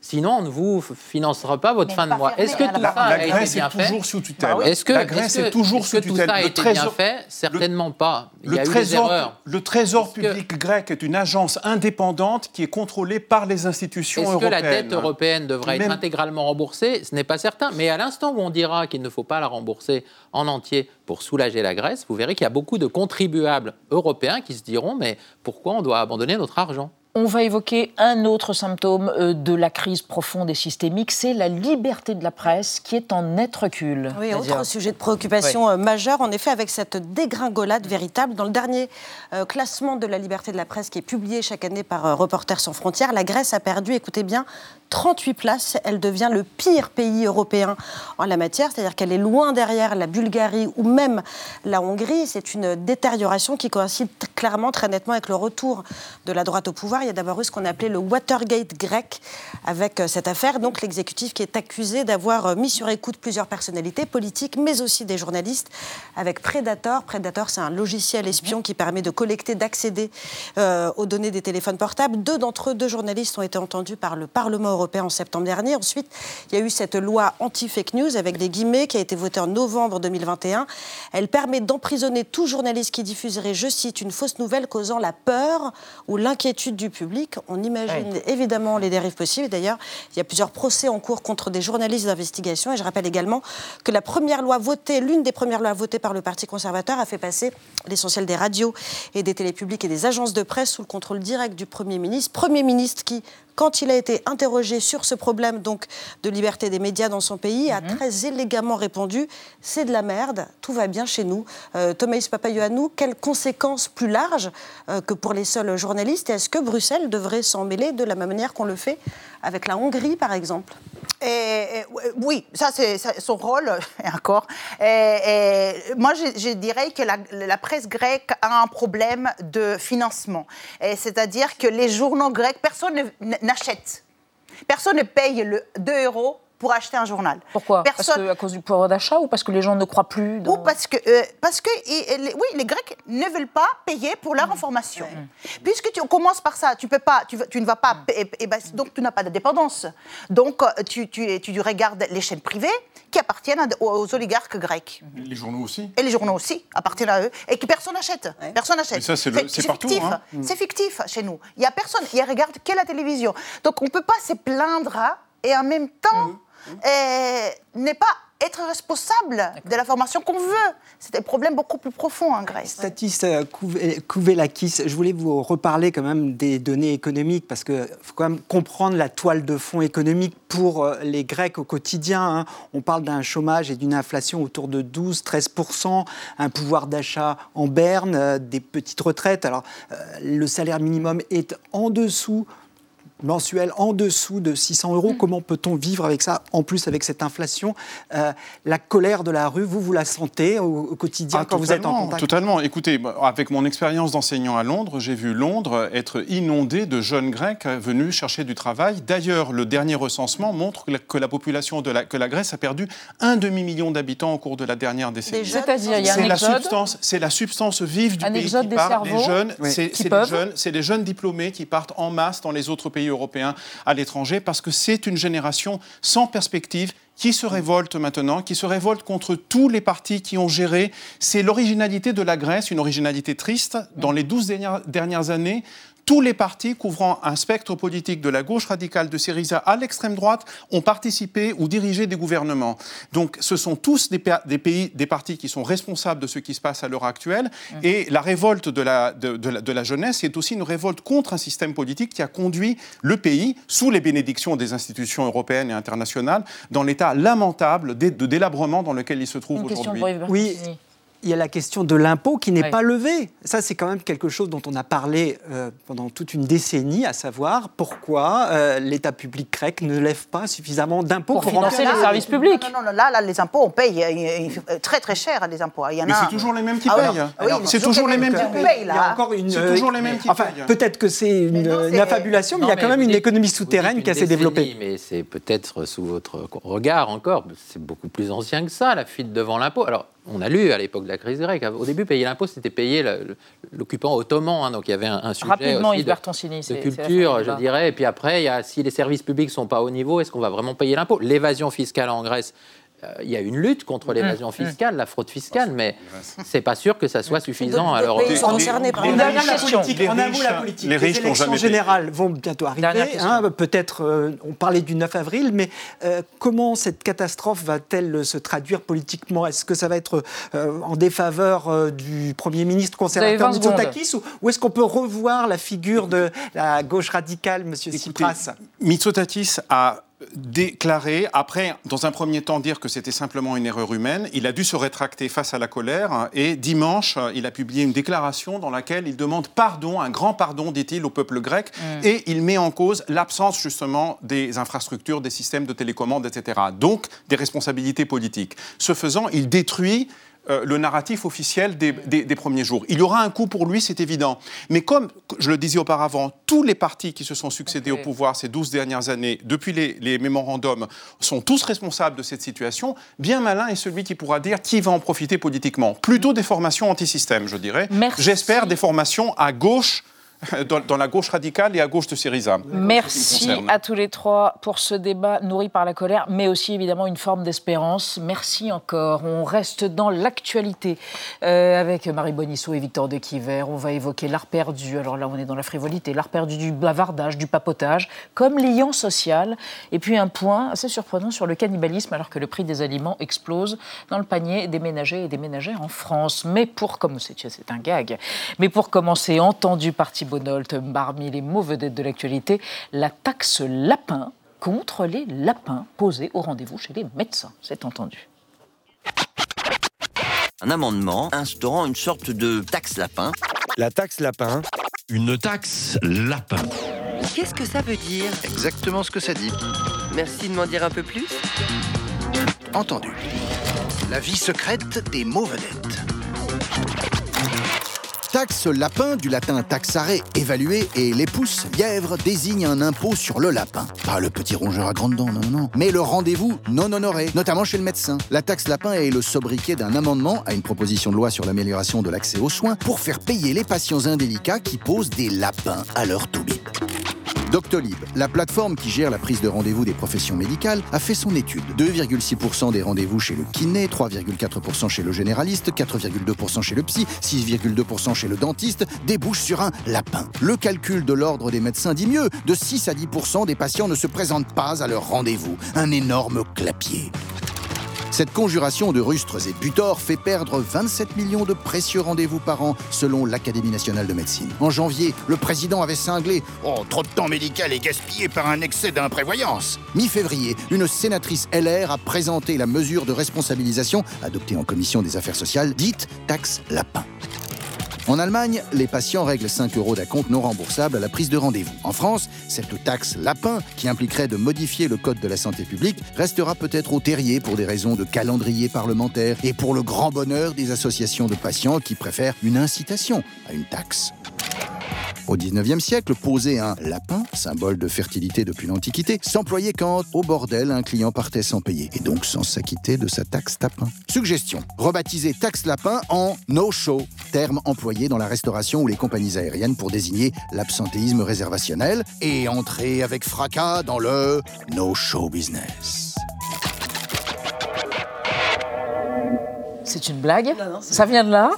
Sinon, on ne vous financera pas votre fin de mois. Est-ce que tout ça a été bien fait toujours sous tutelle. Est-ce que, la Grèce est, toujours sous tutelle. Tout ça a été bien fait Certainement pas. Il y a trésor, eu des erreurs. Le Trésor public grec est une agence indépendante qui est contrôlée par les institutions européennes. Est-ce que la dette européenne devrait être intégralement remboursée Ce n'est pas certain. Mais à l'instant où on dira qu'il ne faut pas la rembourser en entier pour soulager la Grèce, vous verrez qu'il y a beaucoup de contribuables européens qui se diront mais pourquoi on doit abandonner notre argent? On va évoquer un autre symptôme euh, de la crise profonde et systémique, c'est la liberté de la presse qui est en net recul. Oui, autre sujet de préoccupation euh, majeur, en effet, avec cette dégringolade véritable. Dans le dernier euh, classement de la liberté de la presse qui est publié chaque année par Reporters sans frontières, la Grèce a perdu, écoutez bien, 38 places. Elle devient le pire pays européen en la matière, c'est-à-dire qu'elle est loin derrière la Bulgarie ou même la Hongrie. C'est une détérioration qui coïncide clairement, très nettement avec le retour de la droite au pouvoir. Il y a d'abord eu ce qu'on appelait le Watergate grec avec euh, cette affaire. Donc l'exécutif qui est accusé d'avoir euh, mis sur écoute plusieurs personnalités politiques, mais aussi des journalistes, avec Predator. Predator, c'est un logiciel espion qui permet de collecter, d'accéder euh, aux données des téléphones portables. Deux d'entre eux, deux journalistes, ont été entendus par le Parlement européen en septembre dernier. Ensuite, il y a eu cette loi anti-fake news avec des guillemets qui a été votée en novembre 2021. Elle permet d'emprisonner tout journaliste qui diffuserait, je cite, une fausse nouvelle causant la peur ou l'inquiétude du public. On imagine évidemment les dérives possibles. D'ailleurs, il y a plusieurs procès en cours contre des journalistes d'investigation. Et je rappelle également que la première loi votée, l'une des premières lois votées par le Parti conservateur, a fait passer l'essentiel des radios et des télépublics et des agences de presse sous le contrôle direct du Premier ministre. Premier ministre qui quand il a été interrogé sur ce problème donc de liberté des médias dans son pays, a mhm. très élégamment répondu c'est de la merde, tout va bien chez nous. Euh, Thomas Papayoannou, quelles conséquences plus larges euh, que pour les seuls journalistes Est-ce que Bruxelles devrait s'en mêler de la même manière qu'on le fait avec la Hongrie, par exemple? Et, oui, ça c'est son rôle, et encore. Et, moi, je, dirais que la, la, presse grecque a un problème de financement. C'est-à-dire que les journaux grecs, personne n'achète. Personne ne paye le 2 euros pour acheter un journal. Pourquoi? Parce que, À cause du pouvoir d'achat ou parce que les gens ne croient plus Ou parce que, euh, parce que oui, les Grecs ne veulent pas payer pour leur mmh. information. Puisque tu commences par ça, tu, peux pas, tu, tu ne vas pas... Mmh. Et, ben, donc tu n'as pas de dépendance. Donc euh, tu, tu, tu, regardes les chaînes privées qui appartiennent aux, oligarques grecs. Les journaux aussi Et les journaux aussi appartiennent à eux. Et que personne n'achète. Personne n'achète. ça, c'est fictif. Hein. C'est fictif chez nous. Il n'y a personne. Il regarde que la télévision. Donc on ne peut pas se plaindre et en même temps... Mmh n'est pas être responsable de la formation qu'on veut. C'est un problème beaucoup plus profond en Grèce. Statis euh, Kouvelakis, je voulais vous reparler quand même des données économiques parce qu'il faut quand même comprendre la toile de fond économique pour euh, les Grecs au quotidien. Hein. On parle d'un chômage et d'une inflation autour de 12-13%, un pouvoir d'achat en berne, euh, des petites retraites. Alors, le salaire minimum est en dessous mensuel en dessous de 600 euros. Mm. Comment peut-on vivre avec ça, en plus avec cette inflation euh, La colère de la rue, vous, vous la sentez au, quotidien ah, quand vous êtes en contact? Totalement. Écoutez, avec mon expérience d'enseignant à Londres, j'ai vu Londres être inondé de jeunes Grecs venus chercher du travail. D'ailleurs, le dernier recensement montre que la, population de la, que la Grèce a perdu un demi-million d'habitants au cours de la dernière décennie. C'est-à-dire, il y a un la substance, C'est la substance vive du pays qui part. Les jeunes, c'est les jeunes, les jeunes diplômés qui partent en masse dans les autres pays européens à l'étranger, parce que c'est une génération sans perspective qui se révolte maintenant, qui se révolte contre tous les partis qui ont géré. C'est l'originalité de la Grèce, une originalité triste. Dans les douze dernières années, tous les partis couvrant un spectre politique de la gauche radicale de Syriza à l'extrême droite ont participé ou dirigé des gouvernements. Donc ce sont tous des, pays, des partis qui sont responsables de ce qui se passe à l'heure actuelle. Mmh. Et la révolte de la, de, la, jeunesse est aussi une révolte contre un système politique qui a conduit le pays, sous les bénédictions des institutions européennes et internationales, dans l'état lamentable de, délabrement dans lequel il se trouve aujourd'hui. Oui, il y a la question de l'impôt qui n'est pas levé. Ça, c'est quand même quelque chose dont on a parlé euh, pendant toute une décennie, à savoir pourquoi euh, l'État public grec ne lève pas suffisamment d'impôts pour, financer les services publics. Non, non, non, là, là, les impôts, on paye euh, très très cher les impôts. Il y en Mais c'est toujours les mêmes qui ah payent. c'est toujours les mêmes qui payent. C'est toujours les mêmes qui enfin, Peut-être que c'est une, affabulation, mais il y a quand même une économie souterraine qui a s'est développée. Mais c'est peut-être sous votre regard encore, c'est beaucoup plus ancien que ça, la fuite devant l'impôt. Alors, on a lu à l'époque de la crise grecque. Au début, payer l'impôt, c'était payer l'occupant ottoman. Hein, donc il y avait un, sujet Rapidement, aussi de, culture, je dirais. Et puis après, il y a, si les services publics sont pas au niveau, est-ce qu'on va vraiment payer l'impôt? L'évasion fiscale en Grèce il y a une lutte contre Mmh. l'évasion fiscale, la fraude fiscale, mais c'est pas sûr que ça soit suffisant. Alors, pays sont concernés par un mot, la question. politique, un mot, la politique. les Les, riches n'ont élections générales vont bientôt arriver. Hein, Peut-être, euh, on parlait du 9 avril, mais euh, comment cette catastrophe va-t-elle se traduire politiquement? Est-ce que ça va être euh, en défaveur euh, du Premier ministre conservateur 20 secondes. Mitsotakis ou, ou est-ce qu'on peut revoir la figure de la gauche radicale, M. Tsipras? Mitsotakis a déclaré, après, dans un premier temps, dire que c'était simplement une erreur humaine. Il a dû se rétracter face à la colère et dimanche, il a publié une déclaration dans laquelle il demande pardon, un grand pardon, dit-il, au peuple grec, Mm. et il met en cause l'absence justement des infrastructures, des systèmes de télécommande, etc. Donc, des responsabilités politiques. Ce faisant, il détruit euh, le narratif officiel des, des- des premiers jours. Il y aura un coup pour lui, c'est évident. Mais comme je le disais auparavant, tous les partis qui se sont succédés au pouvoir ces 12 dernières années, depuis les, les mémorandums, sont tous responsables de cette situation, bien malin est celui qui pourra dire qui va en profiter politiquement. Plutôt des formations anti-système, je dirais. J'espère des formations à gauche, dans, dans la gauche radicale et à gauche de Syriza. Merci à tous les trois pour ce débat nourri par la colère, mais aussi évidemment une forme d'espérance. Merci encore. On reste dans l'actualité euh, avec Marie Bonisseau et Victor de Quiver. On va évoquer l'art perdu. Alors là, on est dans la frivolité, l'art perdu du bavardage, du papotage, comme liant social. Et puis un point assez surprenant sur le cannibalisme, alors que le prix des aliments explose dans le panier des ménagers et des ménagères en France. Mais pour commencer, c'est un gag, mais pour commencer, entendu par Thibault Nolte, parmi les mots vedettes de l'actualité, la taxe lapin contre les lapins posée au rendez-vous chez les médecins. C'est entendu. Un amendement instaurant une sorte de taxe lapin. La taxe lapin. Une taxe lapin. Qu'est-ce que ça veut dire? Exactement ce que ça dit. Merci de m'en dire un peu plus. Entendu. La vie secrète des mots vedettes. Taxe lapin, du latin taxare, évaluer, et les pouces, lièvre, désigne un impôt sur le lapin. Pas le petit rongeur à grandes dents, non, non, non. Mais le rendez-vous non honoré, notamment chez le médecin. La taxe lapin est le sobriquet d'un amendement à une proposition de loi sur l'amélioration de l'accès aux soins pour faire payer les patients indélicats qui posent des lapins à leur toubib. Doctolib, la plateforme qui gère la prise de rendez-vous des professions médicales, a fait son étude. 2,6% des rendez-vous chez le kiné, 3,4% chez le généraliste, 4,2% chez le psy, 6,2% chez le dentiste débouchent sur un lapin. Le calcul de l'ordre des médecins dit mieux. De 6 à 10% des patients ne se présentent pas à leur rendez-vous. Un énorme clapier. Cette conjuration de rustres et butors fait perdre 27 millions de précieux rendez-vous par an, selon l'Académie nationale de médecine. En janvier, le président avait cinglé Oh, trop de temps médical est gaspillé par un excès d'imprévoyance. Mi-février, une sénatrice LR a présenté la mesure de responsabilisation, adoptée en commission des affaires sociales, dite taxe lapin. En Allemagne, les patients règlent 5 euros d'acompte non remboursable à la prise de rendez-vous. En France, cette taxe lapin, qui impliquerait de modifier le code de la santé publique, restera peut-être au terrier pour des raisons de calendrier parlementaire et pour le grand bonheur des associations de patients qui préfèrent une incitation à une taxe. Au 19e siècle, poser un lapin, symbole de fertilité depuis l'Antiquité, s'employait quand, au bordel, un client partait sans payer, et donc sans s'acquitter de sa taxe tapin. Suggestion, rebaptiser taxe lapin en no-show, terme employé dans la restauration ou les compagnies aériennes pour désigner l'absentéisme réservationnel, et entrer avec fracas dans le no-show business. C'est une blague Ça vient de là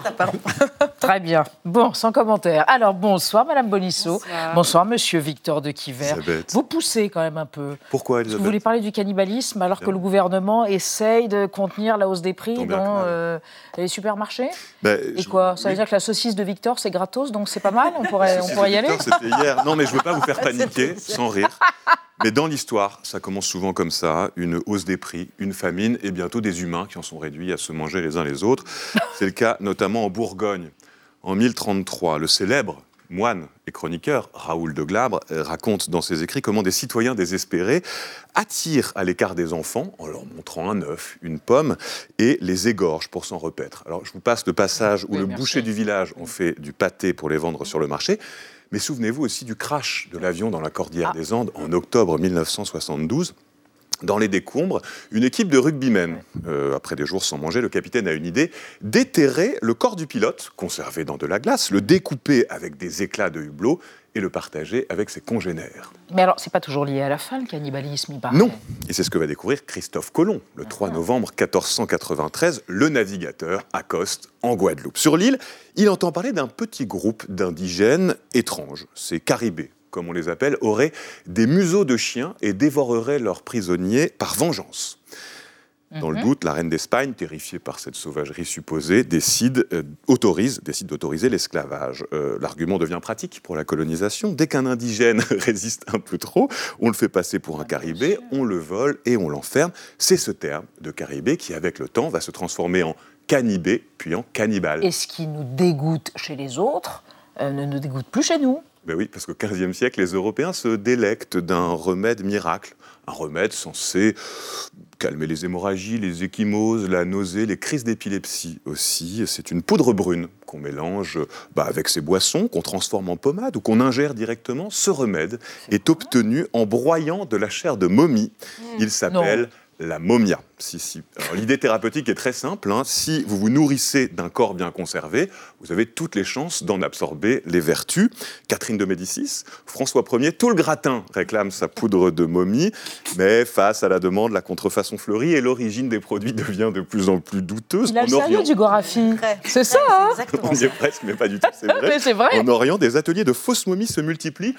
Très bien. Bon, sans commentaire. Alors, bonsoir, Madame Bonisseau. Bonsoir, Monsieur Victor de Quiver. Vous poussez quand même un peu. Pourquoi, Vous Elisabeth voulez parler du cannibalisme alors que le gouvernement essaye de contenir la hausse des prix Tant dans euh, les supermarchés Ben, Et je- quoi Ça veut oui. dire que la saucisse de Victor, c'est gratos, donc c'est pas mal On pourrait, on pourrait y aller Victor, C'était hier. Non, mais je ne veux pas vous faire paniquer, sans rire. Mais dans l'histoire, ça commence souvent comme ça une hausse des prix, une famine et bientôt des humains qui en sont réduits à se manger les uns les autres. C'est le cas notamment en Bourgogne. En 1033, le célèbre moine et chroniqueur Raoul de Glabre euh, raconte dans ses écrits comment des citoyens désespérés attirent à l'écart des enfants en leur montrant un œuf, une pomme, et les égorgent pour s'en repaître. Alors je vous passe le passage où Oui, le merci. boucher du village en fait du pâté pour les vendre sur le marché. Mais souvenez-vous aussi du crash de l'avion dans la cordillère des Andes en octobre 1972. Dans les décombres, une équipe de rugbymen. Euh, après des jours sans manger, le capitaine a une idée déterrer le corps du pilote, conservé dans de la glace, le découper avec des éclats de hublot et le partager avec ses congénères. Mais alors, c'est pas toujours lié à la faim, le cannibalisme, il paraît. Non, et c'est ce que va découvrir Christophe Colomb. Le 3 novembre 1493, le navigateur accoste en Guadeloupe. Sur l'île, il entend parler d'un petit groupe d'indigènes étranges, ces Caribés comme on les appelle, auraient des museaux de chiens et dévoreraient leurs prisonniers par vengeance. Dans le mhm. doute, la reine d'Espagne, terrifiée par cette sauvagerie supposée, décide, euh, autorise, décide d'autoriser l'esclavage. Euh, l'argument devient pratique pour la colonisation. Dès qu'un indigène résiste un peu trop, on le fait passer pour un caribé, on le vole et on l'enferme. C'est ce terme de caribé qui, avec le temps, va se transformer en canibé, puis en cannibale. Et ce qui nous dégoûte chez les autres euh, ne nous dégoûte plus chez nous. Ben oui, parce qu'au XVe siècle, les Européens se délectent d'un remède miracle. Un remède censé calmer les hémorragies, les échymoses, la nausée, les crises d'épilepsie aussi. C'est une poudre brune qu'on mélange bah, avec ces boissons, qu'on transforme en pommade ou qu'on ingère directement. Ce remède est, obtenu en broyant de la chair de momie. Mmh. Il s'appelle la momia. Si, si. l'idée thérapeutique est très simple. Hein. Si vous vous nourrissez d'un corps bien conservé, vous avez toutes les chances d'en absorber les vertus. Catherine de Médicis, François Ier, tout le gratin réclame sa poudre de momie, mais face à la demande, la contrefaçon fleurit et l'origine des produits devient de plus en plus douteuse. Il a le Orient... du Gorafi. C'est ça, hein On y est presque, mais pas du tout, c'est vrai. vrai. En Orient, des ateliers de fausses momies se multiplient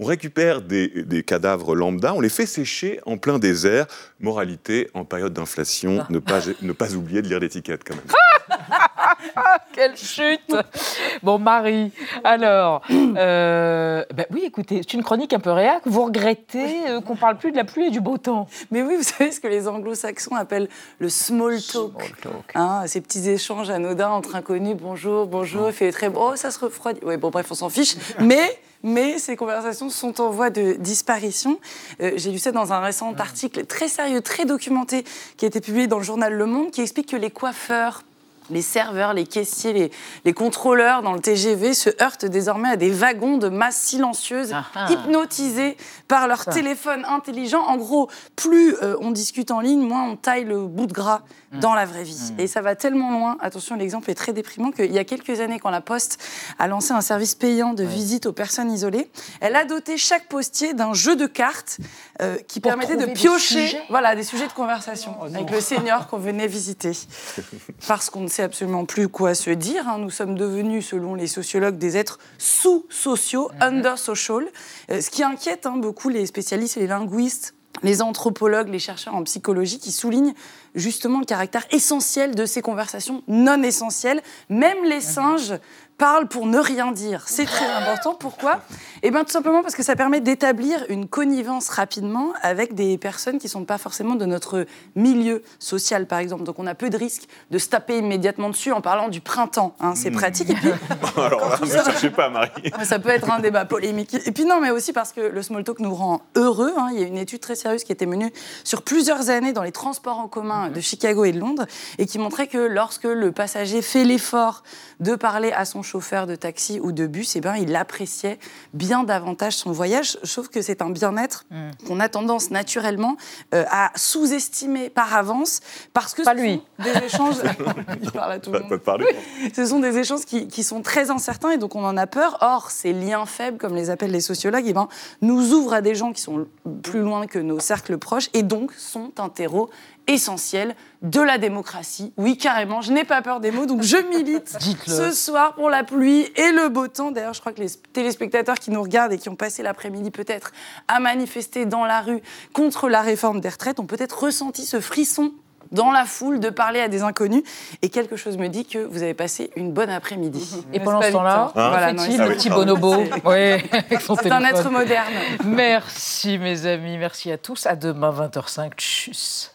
on récupère des, cadavres lambda, on les fait sécher en plein désert. Moralité, en période d'inflation, ne pas, ne pas oublier de lire l'étiquette quand même. Quelle chute Bon, Marie, alors, euh, ben oui, écoutez, c'est une chronique un peu réac. Vous regrettez euh, qu'on parle plus de la pluie et du beau temps Mais oui, vous savez ce que les anglo-saxons appellent le small talk. Hein, ces petits échanges anodins entre inconnus. Bonjour, bonjour, il fait très beau, oh, ça se refroidit. Oui, bon, bref, on s'en fiche. Mais mais ces conversations sont en voie de disparition. Euh, j'ai lu ça dans un récent article très sérieux, très documenté, qui a été publié dans le journal Le Monde, qui explique que les coiffeurs les serveurs, les caissiers, les, contrôleurs dans le TGV se heurtent désormais à des wagons de masse silencieuse, ah ah. hypnotisés par leur téléphone intelligent. En gros, plus euh, on discute en ligne, moins on taille le bout de gras mm. dans la vraie vie. Mm. Et ça va tellement loin, attention, l'exemple est très déprimant, qu'il y a quelques années, quand la Poste a lancé un service payant de visite aux personnes isolées, elle a doté chaque postier d'un jeu de cartes euh, qui permettait de piocher des voilà, des sujets de conversation oh avec le senior qu'on venait visiter. Parce qu'on ne sait absolument plus quoi se dire. Hein. Nous sommes devenus, selon les sociologues, des êtres sous-sociaux, mhm. under-social, euh, ce qui inquiète hein, beaucoup les spécialistes et les linguistes les anthropologues, les chercheurs en psychologie qui soulignent justement le caractère essentiel de ces conversations non essentielles. Même les singes parle pour ne rien dire. C'est très important. Pourquoi? Eh bien, tout simplement parce que ça permet d'établir une connivence rapidement avec des personnes qui ne sont pas forcément de notre milieu social, par exemple. Donc, on a peu de risques de se taper immédiatement dessus en parlant du printemps. Hein. C'est hmm. pratique. Et puis, Alors là, ne cherchez pas, Marie. Ça peut être un débat polémique. Et puis, non, mais aussi parce que le small talk nous rend heureux. Hein. Il y a une étude très sérieuse qui a été menée sur plusieurs années dans les transports en commun de Chicago et de Londres et qui montrait que lorsque le passager fait l'effort de parler à son chauffeur de taxi ou de bus, eh ben, il appréciait bien davantage son voyage. Sauf que c'est un bien-être mm. qu'on a tendance naturellement euh, à sous-estimer par avance parce que pas lui. des échanges. il parle à tout le monde. Ce sont des échanges qui, qui, sont très incertains et donc on en a peur. Or, ces liens faibles, comme les appellent les sociologues, eh ben, nous ouvrent à des gens qui sont plus loin que nos cercles proches et donc sont un terreau essentiel de la démocratie. Oui, carrément, je n'ai pas peur des mots, donc je milite ce soir pour la pluie et le beau temps. D'ailleurs, je crois que les téléspectateurs qui nous regardent et qui ont passé l'après-midi peut-être à manifester dans la rue contre la réforme des retraites ont peut-être ressenti ce frisson dans la foule de parler à des inconnus. Et quelque chose me dit que vous avez passé une bonne après-midi. Et pendant ce temps-là, hein voilà, fait-il le petit bonobo C'est un être moderne. Merci mes amis, merci à tous. À demain 20h05. Tchuss.